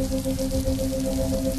ব্যাপারে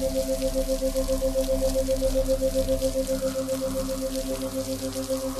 Thank you.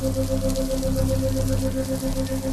Thank you.